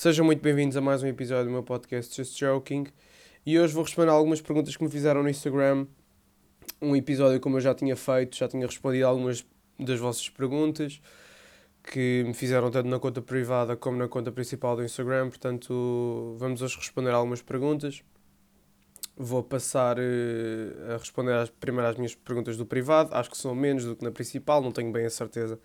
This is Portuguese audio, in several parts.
Sejam muito bem-vindos a mais um episódio do meu podcast Just Joking. E hoje vou responder algumas perguntas que me fizeram no Instagram. Um episódio como eu já tinha feito, já tinha respondido algumas das vossas perguntas que me fizeram tanto na conta privada como na conta principal do Instagram. Portanto, vamos hoje responder algumas perguntas. Vou passar uh, a responder às, primeiro às minhas perguntas do privado. Acho que são menos do que na principal, não tenho bem a certeza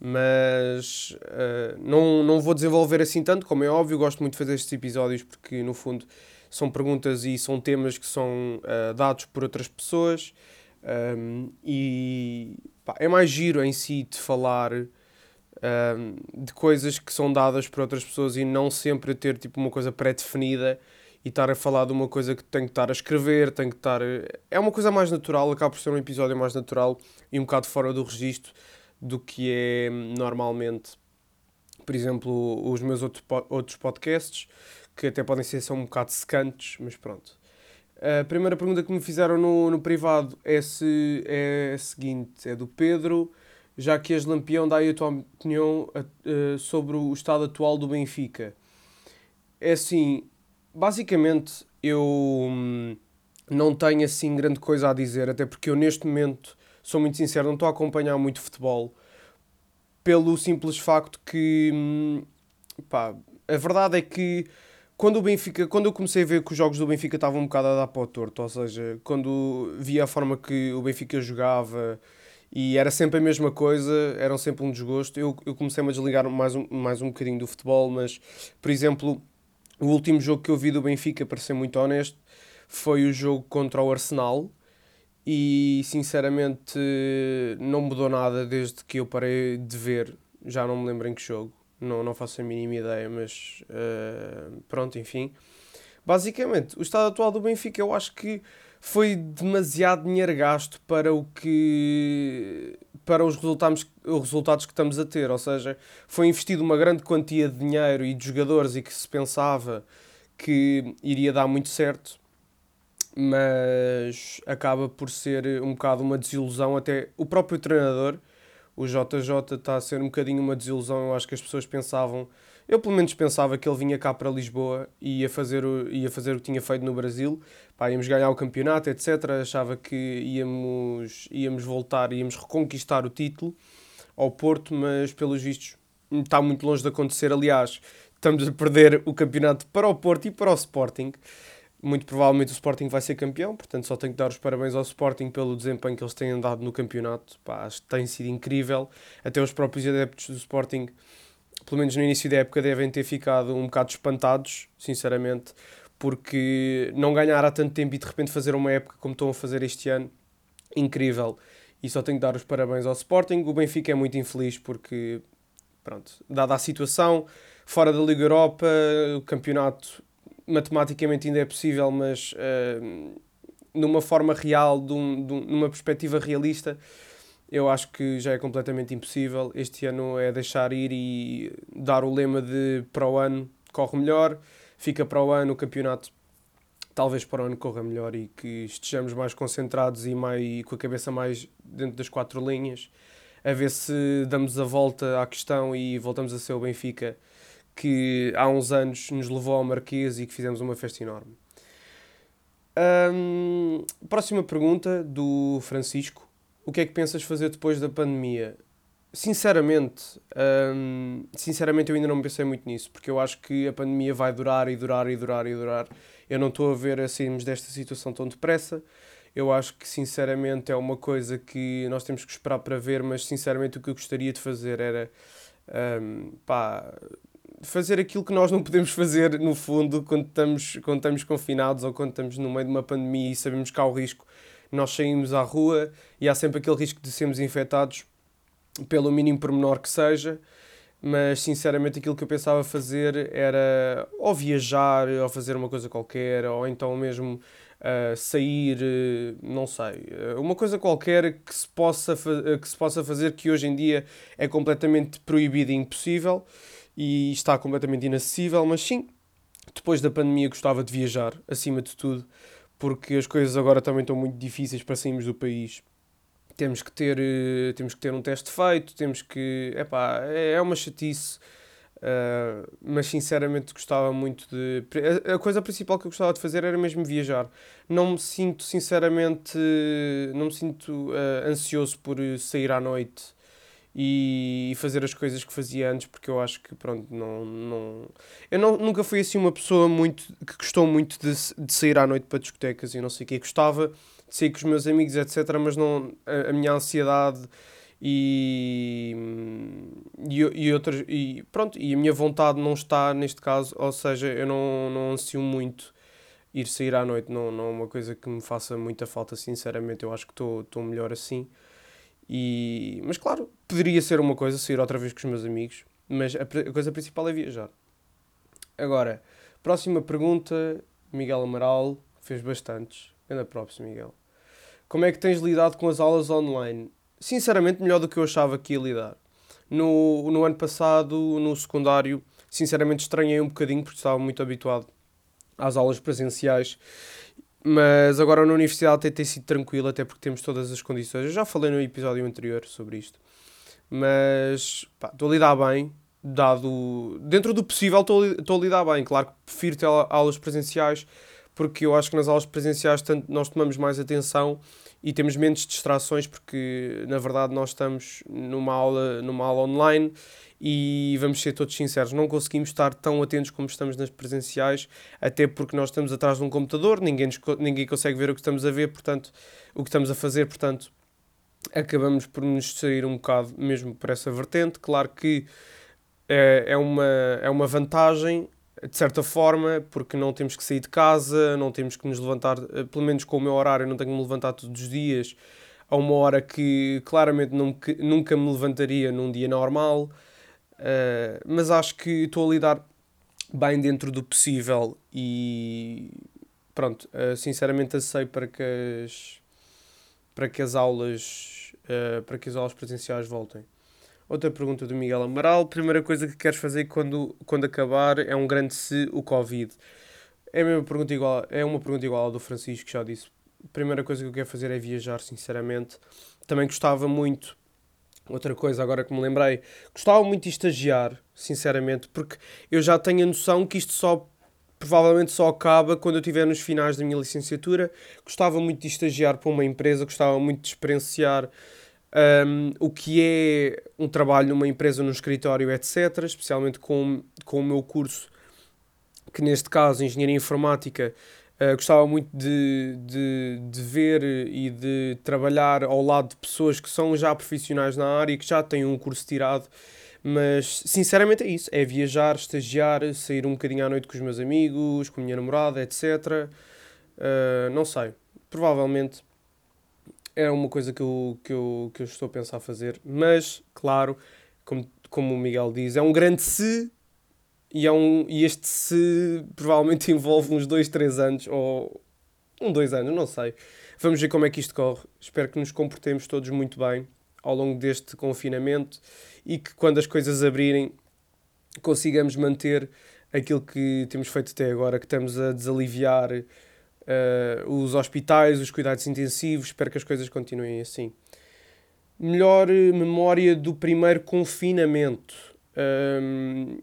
mas uh, não, não vou desenvolver assim tanto, como é óbvio, gosto muito de fazer estes episódios porque, no fundo, são perguntas e são temas que são uh, dados por outras pessoas um, e pá, é mais giro em si de falar um, de coisas que são dadas por outras pessoas e não sempre ter tipo uma coisa pré-definida e estar a falar de uma coisa que tenho que estar a escrever, tenho que estar. É uma coisa mais natural, acaba por ser um episódio mais natural e um bocado fora do registro do que é normalmente, por exemplo, os meus outro, outros podcasts, que até podem ser são um bocado secantes, mas pronto. A primeira pergunta que me fizeram no, no privado é, se, é a seguinte: é do Pedro, já que és lampião, dá aí a tua opinião uh, sobre o estado atual do Benfica. É assim, basicamente eu hum, não tenho assim grande coisa a dizer, até porque eu neste momento sou muito sincero, não estou a acompanhar muito futebol pelo simples facto que hum, pá, a verdade é que quando o Benfica, quando eu comecei a ver que os jogos do Benfica estavam um bocado a dar para o torto, ou seja, quando via a forma que o Benfica jogava e era sempre a mesma coisa, eram sempre um desgosto, eu, eu comecei a desligar mais um, mais um bocadinho do futebol, mas, por exemplo, o último jogo que eu vi do Benfica, para ser muito honesto, foi o jogo contra o Arsenal, e sinceramente não mudou nada desde que eu parei de ver. Já não me lembro em que jogo, não, não faço a mínima ideia, mas uh, pronto, enfim. Basicamente, o estado atual do Benfica eu acho que foi demasiado dinheiro gasto para o que para os resultados, os resultados que estamos a ter, ou seja, foi investido uma grande quantia de dinheiro e de jogadores e que se pensava que iria dar muito certo mas acaba por ser um bocado uma desilusão. Até o próprio treinador, o JJ, está a ser um bocadinho uma desilusão. Eu acho que as pessoas pensavam, eu pelo menos pensava que ele vinha cá para Lisboa e ia fazer o, ia fazer o que tinha feito no Brasil. Pá, íamos ganhar o campeonato, etc. Achava que íamos, íamos voltar, íamos reconquistar o título ao Porto, mas pelos vistos está muito longe de acontecer. Aliás, estamos a perder o campeonato para o Porto e para o Sporting muito provavelmente o Sporting vai ser campeão, portanto só tenho que dar os parabéns ao Sporting pelo desempenho que eles têm dado no campeonato. Pá, tem sido incrível. Até os próprios adeptos do Sporting, pelo menos no início da época, devem ter ficado um bocado espantados, sinceramente, porque não ganhar há tanto tempo e de repente fazer uma época como estão a fazer este ano, incrível. E só tenho que dar os parabéns ao Sporting. O Benfica é muito infeliz porque, pronto, dada a situação, fora da Liga Europa, o campeonato matematicamente ainda é possível, mas uh, numa forma real, de um, de um, numa perspectiva realista, eu acho que já é completamente impossível. Este ano é deixar ir e dar o lema de para o ano corre melhor, fica para o ano o campeonato. Talvez para o ano corra melhor e que estejamos mais concentrados e mais, com a cabeça mais dentro das quatro linhas, a ver se damos a volta à questão e voltamos a ser o Benfica que há uns anos nos levou ao Marquês e que fizemos uma festa enorme. Próxima pergunta do Francisco. O que é que pensas fazer depois da pandemia? Sinceramente, sinceramente eu ainda não pensei muito nisso, porque eu acho que a pandemia vai durar e durar e durar e durar. Eu não estou a ver a sairmos desta situação tão depressa. Eu acho que sinceramente é uma coisa que nós temos que esperar para ver, mas sinceramente o que eu gostaria de fazer era um, pá, fazer aquilo que nós não podemos fazer, no fundo, quando estamos, quando estamos confinados ou quando estamos no meio de uma pandemia e sabemos que há o risco, nós saímos à rua e há sempre aquele risco de sermos infectados, pelo mínimo pormenor que seja. Mas sinceramente, aquilo que eu pensava fazer era ou viajar, ou fazer uma coisa qualquer, ou então mesmo uh, sair, uh, não sei, uh, uma coisa qualquer que se, possa que se possa fazer que hoje em dia é completamente proibido e impossível e está completamente inacessível, mas sim, depois da pandemia gostava de viajar, acima de tudo, porque as coisas agora também estão muito difíceis para sairmos do país. Temos que ter, eh, temos que ter um teste feito, temos que. Epá, é, é uma chatice. Uh, mas sinceramente gostava muito de. A, a, coisa principal que eu gostava de fazer era mesmo viajar. Não me sinto, sinceramente, não me sinto uh, ansioso por sair à noite e fazer as coisas que fazia antes, porque eu acho que, pronto, não. não... Eu não, nunca fui assim uma pessoa muito que gostou muito de, de sair à noite para discotecas e não sei o quê. Gostava de sair com os meus amigos, etc., mas não. a, a minha ansiedade e, e, e, outras, e pronto, e a minha vontade não está neste caso, ou seja, eu não, não ansio muito ir sair à noite, não, não é uma coisa que me faça muita falta, sinceramente, eu acho que estou melhor assim. E, mas claro, poderia ser uma coisa, sair outra vez com os meus amigos, mas a, a coisa principal é viajar. Agora, próxima pergunta, Miguel Amaral, fez bastantes. Anda próximo, Miguel. Como é que tens lidado com as aulas online? sinceramente, melhor do que eu achava que ia lidar. No, no ano passado, no secundário, sinceramente estranhei um bocadinho porque estava muito habituado às aulas presenciais. Mas agora na universidade tem, tem sido tranquilo, até porque temos todas as condições. Eu já falei no episódio anterior sobre isto. Mas estou a lidar bem, dado. Dentro do possível, estou a lidar bem. Claro que prefiro ter aulas presenciais, porque eu acho que nas aulas presenciais tanto nós tomamos mais atenção e temos menos distrações porque na verdade nós estamos numa aula, numa aula online e vamos ser todos sinceros, não conseguimos estar tão atentos como estamos nas presenciais, até porque nós estamos atrás de um computador, ninguém, nos, ninguém consegue ver o que estamos a ver, portanto, o que estamos a fazer, portanto, acabamos por nos sair um bocado mesmo por essa vertente. Claro que é, é, uma, é uma vantagem de certa forma, porque não temos que sair de casa, não temos que nos levantar, eh, pelo menos com o meu horário, não tenho que me levantar todos os dias a uma hora que claramente nunca, nunca me levantaria num dia normal, uh, mas acho que estou a lidar bem dentro do possível e pronto, uh, sinceramente aceito para que as, para que as aulas uh, para que as aulas presenciais voltem. Outra pergunta do Miguel Amaral. Primeira coisa que queres fazer quando, quando acabar é um grande se o Covid. É, mesma pergunta igual, é uma pergunta igual à do Francisco, que já disse. Primeira coisa que eu quero fazer é viajar, sinceramente. Também gostava muito. Outra coisa, agora que me lembrei, gostava muito de estagiar, sinceramente, porque eu já tenho a noção que isto só provavelmente só acaba quando eu estiver nos finais da minha licenciatura. Gostava muito de estagiar para uma empresa, gostava muito de experienciar um, o que é um trabalho numa empresa, num escritório, etc. Especialmente com, com o meu curso, que neste caso, Engenharia Informática, uh, gostava muito de, de, de ver e de trabalhar ao lado de pessoas que são já profissionais na área e que já têm um curso tirado. Mas sinceramente é isso: é viajar, estagiar, sair um bocadinho à noite com os meus amigos, com a minha namorada, etc. Uh, não sei. Provavelmente é uma coisa que eu, que, eu, que eu estou a pensar fazer, mas, claro, como, como o Miguel diz, é um grande se e, é um, e este se provavelmente envolve uns 2, 3 anos, ou um, 2 anos, não sei. Vamos ver como é que isto corre. Espero que nos comportemos todos muito bem ao longo deste confinamento e que quando as coisas abrirem consigamos manter aquilo que temos feito até agora, que estamos a desaliviar uh, os hospitais, os cuidados intensivos. Espero que as coisas continuem assim. Melhor memória do primeiro confinamento. Um,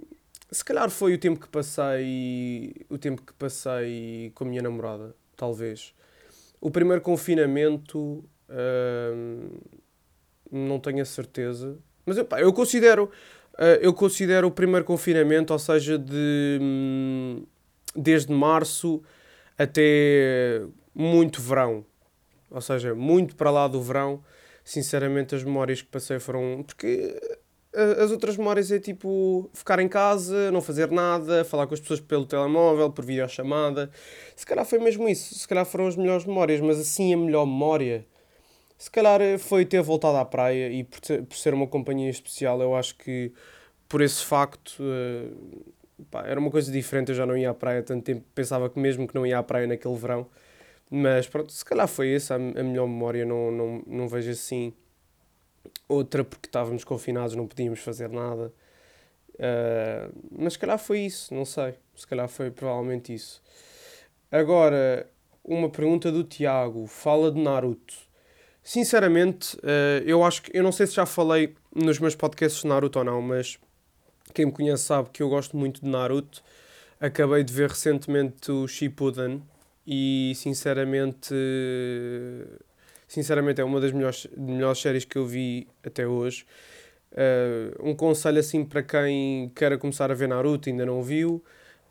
se calhar foi o tempo que passei o tempo que passei com a minha namorada, talvez. O primeiro confinamento um, não tenho a certeza, mas eu, pá, eu considero uh, eu considero o primeiro confinamento, ou seja, de hum, desde março até muito verão. Ou seja, muito para lá do verão. Sinceramente, as memórias que passei foram. Porque as outras memórias é tipo ficar em casa, não fazer nada, falar com as pessoas pelo telemóvel, por videochamada. Se calhar foi mesmo isso. Se calhar foram as melhores memórias, mas assim a melhor memória. Se calhar foi ter voltado à praia e por, ter, por ser uma companhia especial, eu acho que por esse facto. Uh, pá, era uma coisa diferente, eu já não ia à praia tanto tempo, pensava que mesmo que não ia à praia naquele verão, mas pronto, se calhar foi essa a, a melhor memória, não, não, não vejo assim outra porque estávamos confinados, não podíamos fazer nada. Uh, mas se calhar foi isso, não sei. Se calhar foi provavelmente isso. Agora, uma pergunta do Tiago. Fala de Naruto. Sinceramente, uh, eu acho que. Eu não sei se já falei nos meus podcasts Naruto ou não, mas quem me conhece sabe que eu gosto muito de Naruto. Acabei de ver recentemente o Shippuden e sinceramente sinceramente é uma das melhores, melhores séries que eu vi até hoje. Uh, um conselho assim para quem quer começar a ver Naruto e ainda não viu,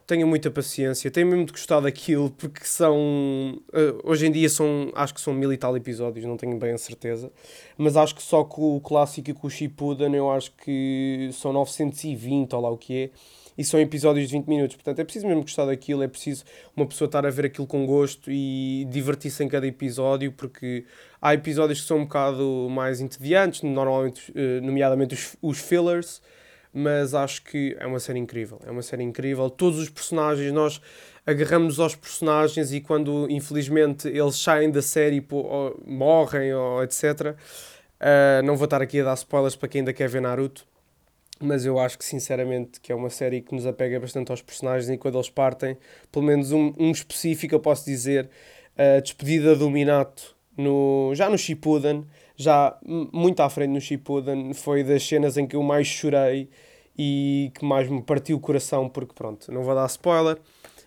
tenha muita paciência, tenha mesmo de gostar daquilo, porque são. Uh, hoje em dia são. Acho que são mil e tal episódios, não tenho bem a certeza. Mas acho que só com o clássico e com o Shippuden eu acho que são 920 ou lá o que é e são episódios de 20 minutos. Portanto, é preciso mesmo gostar daquilo, é preciso uma pessoa estar a ver aquilo com gosto e divertir-se em cada episódio, porque há episódios que são um bocado mais entediantes, normalmente, eh, nomeadamente os, os fillers, mas acho que é uma série incrível. É uma série incrível. Todos os personagens, nós agarramos aos personagens e quando infelizmente eles saem da série ou morrem ou etc. Uh, eh, não vou estar aqui a dar spoilers para quem ainda quer ver Naruto mas eu acho que sinceramente que é uma série que nos apega bastante aos personagens e quando eles partem, pelo menos um, um específico eu posso dizer, a despedida do Minato no, já no Shippuden, já muito à frente no Shippuden, foi das cenas em que eu mais chorei e que mais me partiu o coração, porque pronto, não vou dar spoiler,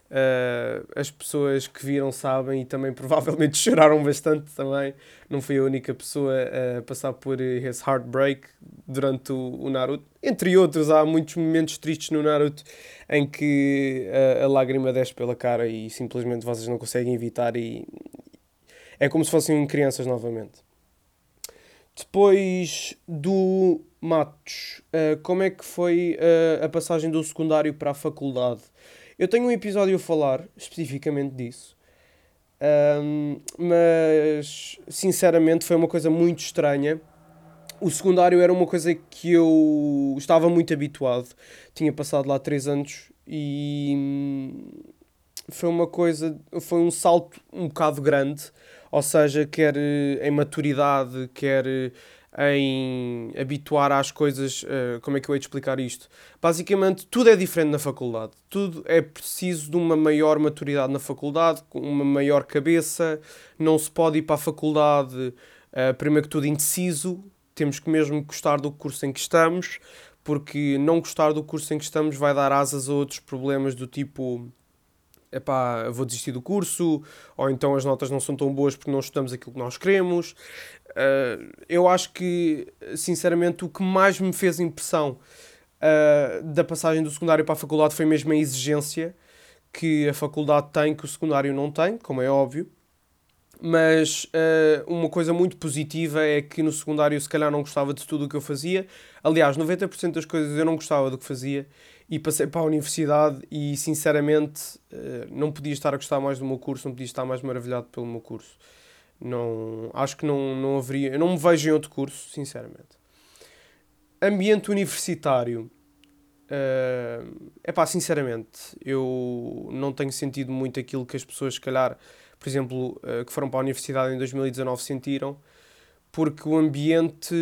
Uh, as pessoas que viram sabem e também provavelmente choraram bastante também. Não fui a única pessoa a passar por esse heartbreak durante o, o Naruto. Entre outros, há muitos momentos tristes no Naruto em que a, a lágrima desce pela cara e simplesmente vocês não conseguem evitar e é como se fossem crianças novamente. Depois do Matos, uh, como é que foi uh, a passagem do secundário para a faculdade? Eu tenho um episódio a falar especificamente disso. Um, mas sinceramente foi uma coisa muito estranha. O secundário era uma coisa que eu estava muito habituado. Tinha passado lá 3 anos e hum, foi uma coisa, foi um salto um bocado grande, ou seja, quer em maturidade, quer em habituar às coisas. Uh, como é que eu hei de explicar isto? Basicamente, tudo é diferente na faculdade. Tudo é preciso de uma maior maturidade na faculdade, com uma maior cabeça. Não se pode ir para a faculdade, primeiro que tudo, indeciso. Temos que mesmo gostar do curso em que estamos, porque não gostar do curso em que estamos vai dar asas a outros problemas do tipo epá, vou desistir do curso, ou então as notas não são tão boas porque não estudamos aquilo que nós queremos. Uh, eu acho que, sinceramente, o que mais me fez impressão uh, da passagem do secundário para a faculdade foi mesmo a exigência que a faculdade tem, que o secundário não tem, como é óbvio. Mas uh, uma coisa muito positiva é que no secundário, se calhar, não gostava de tudo o que eu fazia. Aliás, 90% das coisas eu não gostava do que fazia e passei para a universidade e sinceramente não podia estar a gostar mais do meu curso, não podia estar mais maravilhado pelo meu curso. Não, acho que não, não haveria. Eu não me vejo em outro curso, sinceramente. Ambiente universitário. É uh, pá, sinceramente, eu não tenho sentido muito aquilo que as pessoas, se calhar, por exemplo, uh, que foram para a universidade em 2019 sentiram, porque o ambiente,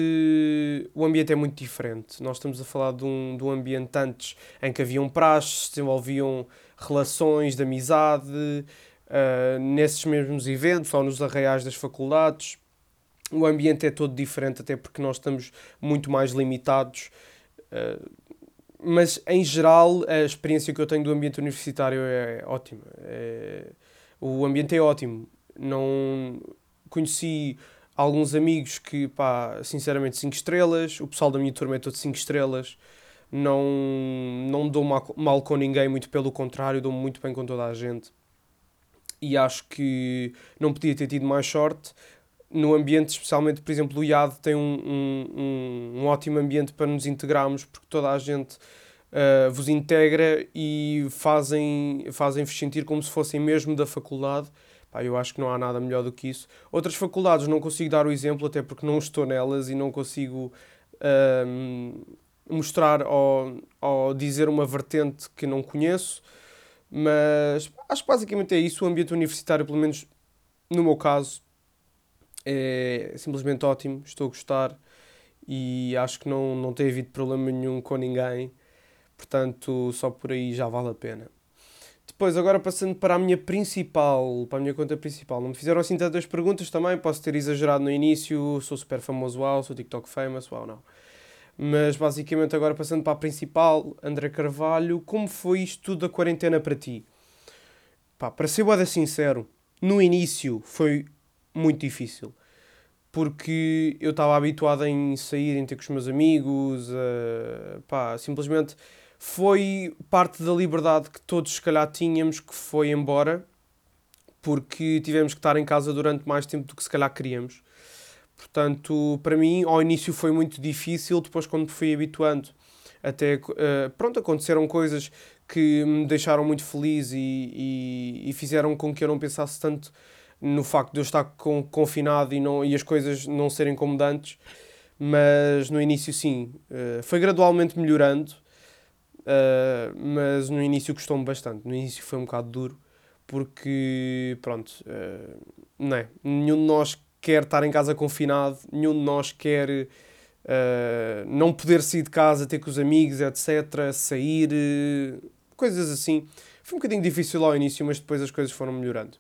o ambiente é muito diferente. Nós estamos a falar de um, de um ambiente antes em que haviam praxes, se desenvolviam relações de amizade, uh, nesses mesmos eventos ou nos arraiais das faculdades. O ambiente é todo diferente, até porque nós estamos muito mais limitados. Uh, mas, em geral, a experiência que eu tenho do ambiente universitário é ótima. É... O ambiente é ótimo. Não conheci alguns amigos que, pá, sinceramente, 5 estrelas. O pessoal da minha turma é todo 5 estrelas. Não, não dou mal, com ninguém, muito pelo contrário, dou-me muito bem com toda a gente e acho que não podia ter tido mais sorte. No ambiente, especialmente, por exemplo, o IAD tem um, um, um ótimo ambiente para nos integrarmos, porque toda a gente uh, vos integra e fazem, fazem-vos sentir como se fossem mesmo da faculdade. Pá, eu acho que não há nada melhor do que isso. Outras faculdades não consigo dar o exemplo, até porque não estou nelas e não consigo uh, mostrar ou, ou dizer uma vertente que não conheço. Mas acho que basicamente é isso. O ambiente universitário, pelo menos no meu caso, é simplesmente ótimo. Estou a gostar e acho que não, não tem havido problema nenhum com ninguém. Portanto, só por aí já vale a pena. Depois, agora passando para a minha principal, para a minha conta principal. Não me fizeram assim tantas perguntas também, posso ter exagerado no início, sou super famoso, uau, sou TikTok famous, uau, não. Mas basicamente, agora passando para a principal, André Carvalho, como foi isto tudo da quarentena para ti? Pá, para ser boada sincero, no início foi muito difícil. Porque eu estava habituado em sair, em ter com os meus amigos, uh, pá, simplesmente foi parte da liberdade que todos se calhar tínhamos que foi embora porque tivemos que estar em casa durante mais tempo do que se calhar queríamos. Portanto, para mim, ao início foi muito difícil, depois quando me fui habituando, até, uh, pronto, aconteceram coisas que me deixaram muito feliz e, e, e, fizeram com que eu não pensasse tanto no facto de eu estar com, confinado e, não, e as coisas não serem como. Mas no início, sim, uh, foi gradualmente melhorando, uh, mas no início custou-me bastante. No início foi um bocado duro, porque, pronto, não é? Nenhum de nós quer estar em casa confinado, nenhum de nós quer uh, não poder sair de casa, ter com os amigos, etc., sair, uh, coisas assim. Foi um bocadinho difícil ao início, mas depois as coisas foram melhorando.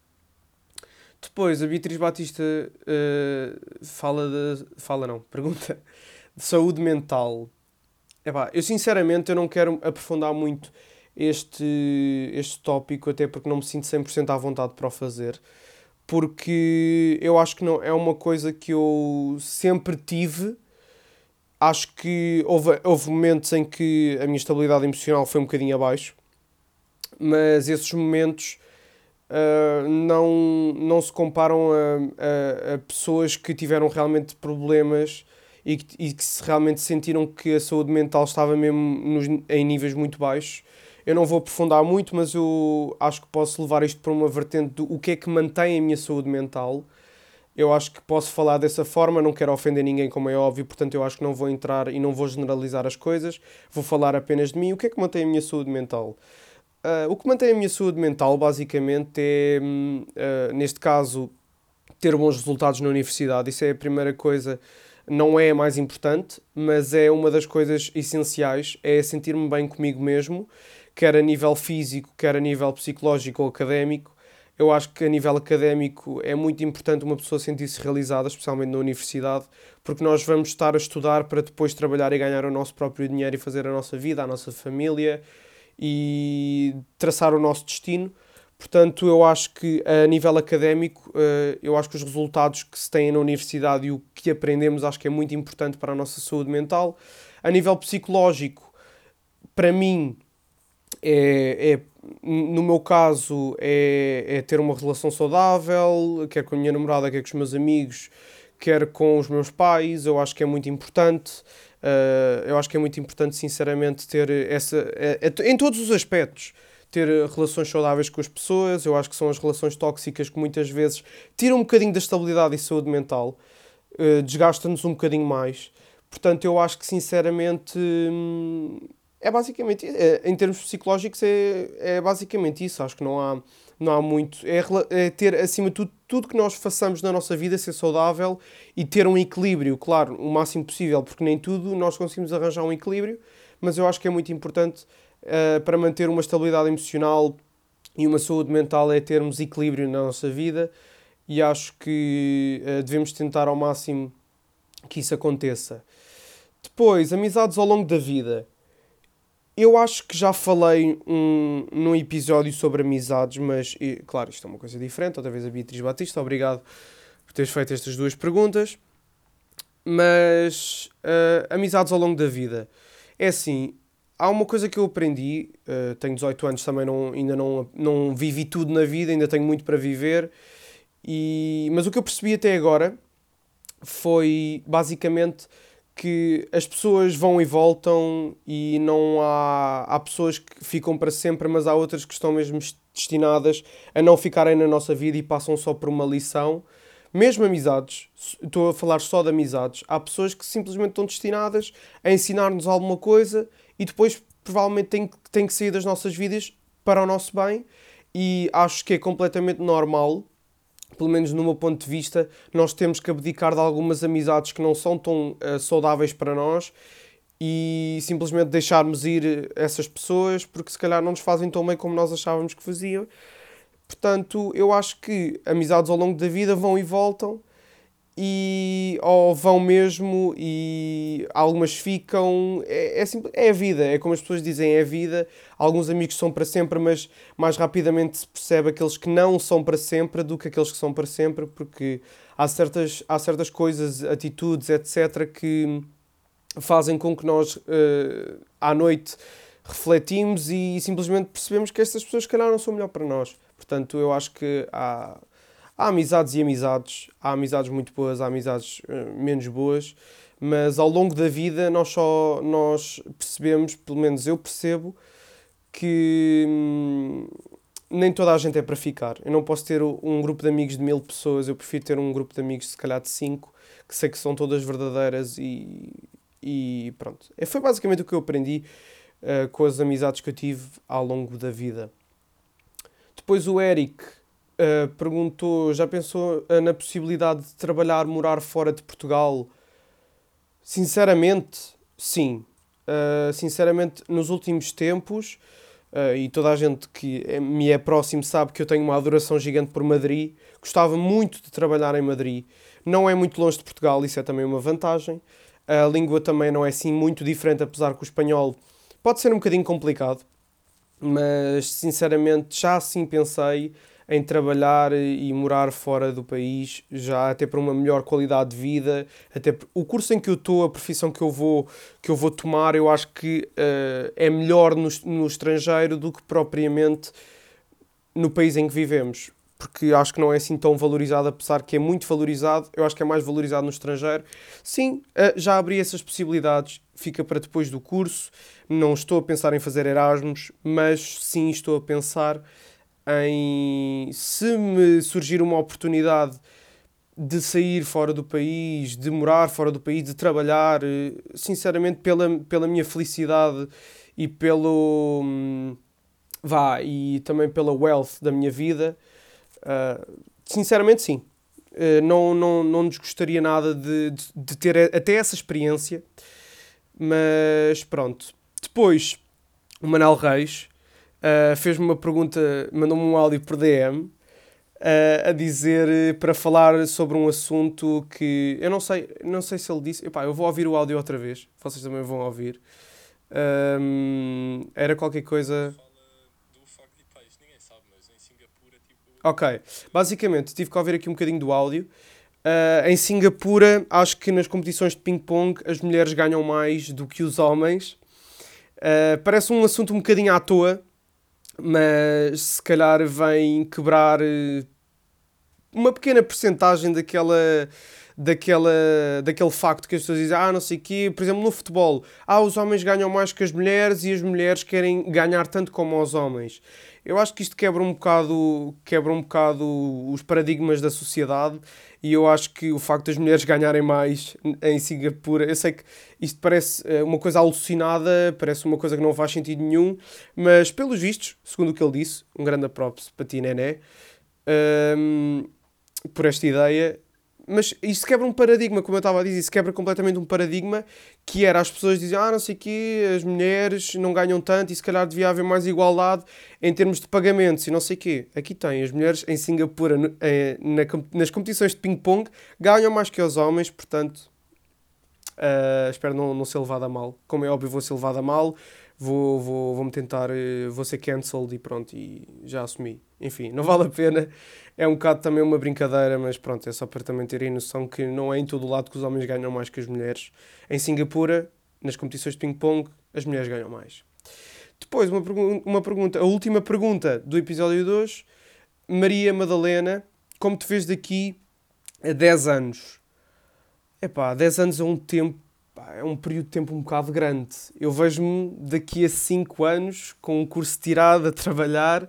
Depois, a Beatriz Batista uh, fala de. Fala não, pergunta. De saúde mental. Epá, eu sinceramente eu não quero aprofundar muito este, este tópico, até porque não me sinto 100% à vontade para o fazer porque eu acho que não é uma coisa que eu sempre tive. Acho que houve, houve momentos em que a minha estabilidade emocional foi um bocadinho abaixo, mas esses momentos uh, não, não se comparam a, a, a, pessoas que tiveram realmente problemas e que, e que realmente sentiram que a saúde mental estava mesmo nos, em níveis muito baixos eu não vou aprofundar muito, mas eu acho que posso levar isto para uma vertente do o que é que mantém a minha saúde mental. Eu acho que posso falar dessa forma, não quero ofender ninguém, como é óbvio, portanto eu acho que não vou entrar e não vou generalizar as coisas, vou falar apenas de mim. O que é que mantém a minha saúde mental? Uh, o que mantém a minha saúde mental, basicamente, é, uh, neste caso, ter bons resultados na universidade. Isso é a primeira coisa, não é a mais importante, mas é uma das coisas essenciais, é sentir-me bem comigo mesmo quer a nível físico, quer a nível psicológico ou académico. Eu acho que a nível académico é muito importante uma pessoa sentir-se realizada, especialmente na universidade, porque nós vamos estar a estudar para depois trabalhar e ganhar o nosso próprio dinheiro e fazer a nossa vida, a nossa família e traçar o nosso destino. Portanto, eu acho que a nível académico, eh, eu acho que os resultados que se têm na universidade e o que aprendemos acho que é muito importante para a nossa saúde mental. A nível psicológico, para mim, é, é, no meu caso, é, é ter uma relação saudável, quer com a minha namorada, quer com os meus amigos, quer com os meus pais. Eu acho que é muito importante. Uh, eu acho que é muito importante, sinceramente, ter essa. É, em todos os aspectos. Ter relações saudáveis com as pessoas. Eu acho que são as relações tóxicas que muitas vezes tiram um bocadinho da estabilidade e saúde mental, uh, desgastam-nos um bocadinho mais. Portanto, eu acho que, sinceramente. Hum, é basicamente, é, em termos psicológicos, é, é basicamente isso. Acho que não há, não há muito. É, é ter, acima de tudo, tudo que nós façamos na nossa vida ser saudável e ter um equilíbrio, claro, o máximo possível, porque nem tudo nós conseguimos arranjar um equilíbrio, mas eu acho que é muito importante uh, para manter uma estabilidade emocional e uma saúde mental é termos equilíbrio na nossa vida e acho que uh, devemos tentar ao máximo que isso aconteça. Depois, amizades ao longo da vida eu acho que já falei um, num episódio sobre amizades, mas, e, claro, isto é uma coisa diferente. Outra vez a Beatriz Batista, obrigado por teres feito estas duas perguntas. Mas, uh, amizades ao longo da vida. É assim, há uma coisa que eu aprendi, uh, tenho 18 anos também, não, ainda não, não vivi tudo na vida, ainda tenho muito para viver. E, mas o que eu percebi até agora foi basicamente que as pessoas vão e voltam e não há, há pessoas que ficam para sempre, mas há outras que estão mesmo destinadas a não ficarem na nossa vida e passam só por uma lição. Mesmo amizades, estou a falar só de amizades, há pessoas que simplesmente estão destinadas a ensinar-nos alguma coisa e depois provavelmente têm, têm que sair das nossas vidas para o nosso bem e acho que é completamente normal pelo menos no meu ponto de vista, nós temos que abdicar de algumas amizades que não são tão uh, saudáveis para nós e simplesmente deixarmos ir essas pessoas porque se calhar não nos fazem tão bem como nós achávamos que faziam. Portanto, eu acho que amizades ao longo da vida vão e voltam e ou vão mesmo e algumas ficam. É, é, simples, é a vida, é como as pessoas dizem, é a vida. Alguns amigos são para sempre, mas mais rapidamente se percebe aqueles que não são para sempre do que aqueles que são para sempre, porque há certas, há certas coisas, atitudes, etc., que fazem com que nós uh, à noite refletimos e simplesmente percebemos que estas pessoas, se calhar, não são melhor para nós. Portanto, eu acho que há há amizades e amizades, há amizades muito boas, há amizades uh, menos boas, mas ao longo da vida nós só nós percebemos, pelo menos eu percebo, que hum, nem toda a gente é para ficar. Eu não posso ter um grupo de amigos de mil pessoas, eu prefiro ter um grupo de amigos, se calhar de cinco, que sei que são todas verdadeiras e, e pronto. É, foi basicamente o que eu aprendi uh, com as amizades que eu tive ao longo da vida. Depois o Eric Uh, perguntou, já pensou uh, na possibilidade de trabalhar, morar fora de Portugal? Sinceramente, sim. Uh, sinceramente, nos últimos tempos, e toda a gente que é, me é próximo sabe que eu tenho uma adoração gigante por Madrid. Gostava muito de trabalhar em Madrid. Não é muito longe de Portugal, isso é também uma vantagem. A língua também não é assim muito diferente, apesar que o espanhol pode ser um bocadinho complicado. Mas, sinceramente, já assim pensei em trabalhar e morar fora do país, já até para uma melhor qualidade de vida, até o curso em que eu estou, a profissão que eu vou, que eu vou tomar, eu acho que uh, é melhor no, no estrangeiro do que propriamente no país em que vivemos porque acho que não é assim tão valorizado, apesar que é muito valorizado, eu acho que é mais valorizado no estrangeiro. Sim, eh, já abri essas possibilidades, fica para depois do curso. Não estou a pensar em fazer Erasmus, mas sim estou a pensar em se me surgir uma oportunidade de sair fora do país, de morar fora do país, de trabalhar, eh, sinceramente, pela, pela minha felicidade e pelo. Hum, vá, e também pela wealth da minha vida, uh, sinceramente, sim. Uh, não, não, não desgostaria nada de, de, de ter até essa experiência, mas pronto. Depois, o Manel Reis uh, fez-me uma pergunta, mandou-me um áudio por DM uh, a dizer eh, para falar sobre um assunto que eu não sei, não sei se ele disse. Epá, eu vou ouvir o áudio outra vez, vocês também vão ouvir. Um, era qualquer coisa. Ok, basicamente tive que ouvir aqui um bocadinho do áudio. Uh, em Singapura, acho que nas competições de ping-pong as mulheres ganham mais do que os homens. Uh, parece um assunto um bocadinho à toa, mas se calhar vem quebrar eh, uma pequena porcentagem daquela daquela, daquele facto que as pessoas dizem, ah, não sei o quê, por exemplo, no futebol, ah, os homens ganham mais que as mulheres e as mulheres querem ganhar tanto como os homens. Eu acho que isto quebra um bocado, quebra um bocado os paradigmas da sociedade e eu acho que o facto das mulheres ganharem mais em Singapura, eu sei que isto parece eh, uma coisa alucinada, parece uma coisa que não faz sentido nenhum, mas pelos vistos, segundo o que ele disse, um grande props para ti, Nené, um, ehm, por esta ideia, mas isso quebra um paradigma, como eu estava a dizer, isso quebra completamente um paradigma que era as pessoas diziam, ah, não sei o quê, as mulheres não ganham tanto e se calhar devia haver mais igualdade em termos de pagamentos e não sei o quê. Aqui tem, as mulheres em Singapura, eh, na, nas competições de ping-pong, ganham mais que os homens, portanto, uh, espero não, não ser levado a mal. Como é óbvio, vou ser levado a mal, vou, vou, vou-me tentar, eh, vou ser cancelled e pronto, e já assumi. Enfim, não vale a pena. É um bocado também uma brincadeira, mas pronto, é só para também terem noção que não é em todo o lado que os homens ganham mais que as mulheres. Em Singapura, nas competições de ping-pong, as mulheres ganham mais. Depois, uma, uma pergunta, a última pergunta do episódio 2. Maria Madalena, como te vês daqui a 10 anos? Epá, 10 anos é um tempo é um período de tempo um bocado grande. Eu vejo-me daqui a 5 anos com um curso tirado a trabalhar,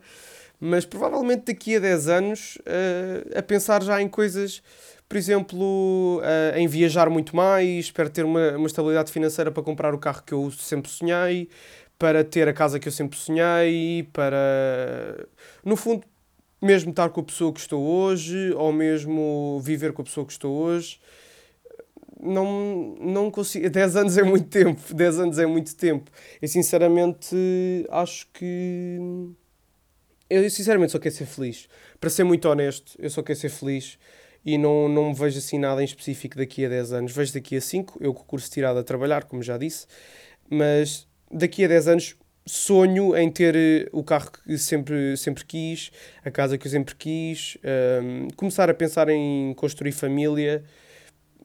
mas provavelmente daqui a 10 anos uh, a pensar já em coisas, por exemplo, uh, em viajar muito mais, espero ter uma, uma estabilidade financeira para comprar o carro que eu sempre sonhei, para ter a casa que eu sempre sonhei, para, no fundo, mesmo estar com a pessoa que estou hoje, ou mesmo viver com a pessoa que estou hoje não, não consigo. 10 anos é muito tempo. 10 anos é muito tempo. Eu sinceramente acho que. Eu sinceramente só quero ser feliz. Para ser muito honesto, eu só quero ser feliz. e não, não me vejo assim nada em específico daqui a 10 anos. Vejo daqui a 5, eu com o curso tirado a trabalhar, como já disse, mas daqui a 10 anos sonho em ter eh, o carro que sempre, sempre quis, a casa que eu sempre quis, um, ehm, começar a pensar em construir família,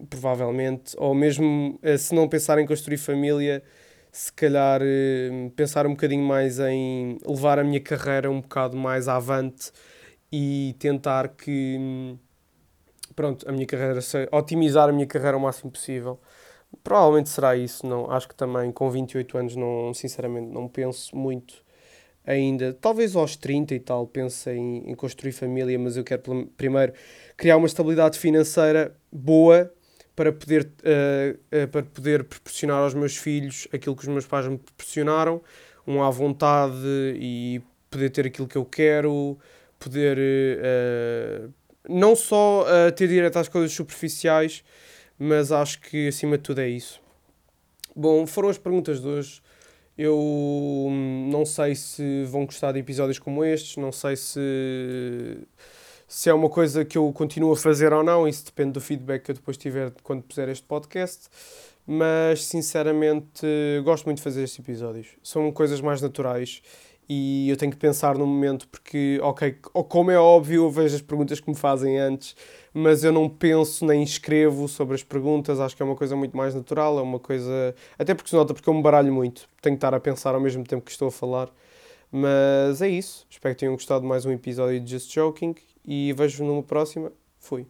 provavelmente, ou mesmo eh, se não pensar em construir família, se calhar uh, pensar um bocadinho mais em levar a minha carreira um bocado mais avante e tentar que pronto, a minha carreira, otimizar a minha carreira o máximo possível. Provavelmente será isso, não, acho que também com 28 anos não, sinceramente não penso muito ainda, talvez aos 30 e tal, pense em, em construir família, mas eu quero primeiro criar uma estabilidade financeira boa para poder, uh, uh, para poder proporcionar aos meus filhos aquilo que os meus pais me proporcionaram, um à vontade e poder ter aquilo que eu quero, poder uh, não só ter direito às coisas superficiais, mas acho que acima de tudo é isso. Bom, foram as perguntas de hoje. Eu hum, não sei se vão gostar de episódios como estes, não sei se, se é uma coisa que eu continuo a fazer ou não, isso depende do feedback que eu depois tiver quando puser este podcast. Mas sinceramente gosto muito de fazer estes episódios. São coisas mais naturais e eu tenho que pensar no momento porque, ok, como é óbvio, eu vejo as perguntas que me fazem antes, mas eu não penso nem escrevo sobre as perguntas, acho que é uma coisa muito mais natural, é uma coisa. Até porque se nota, porque eu me baralho muito, tenho que estar a pensar ao mesmo tempo que estou a falar. Mas é isso, espero que tenham gostado de mais um episódio de Just Joking e vejo-vos numa próxima. Fui.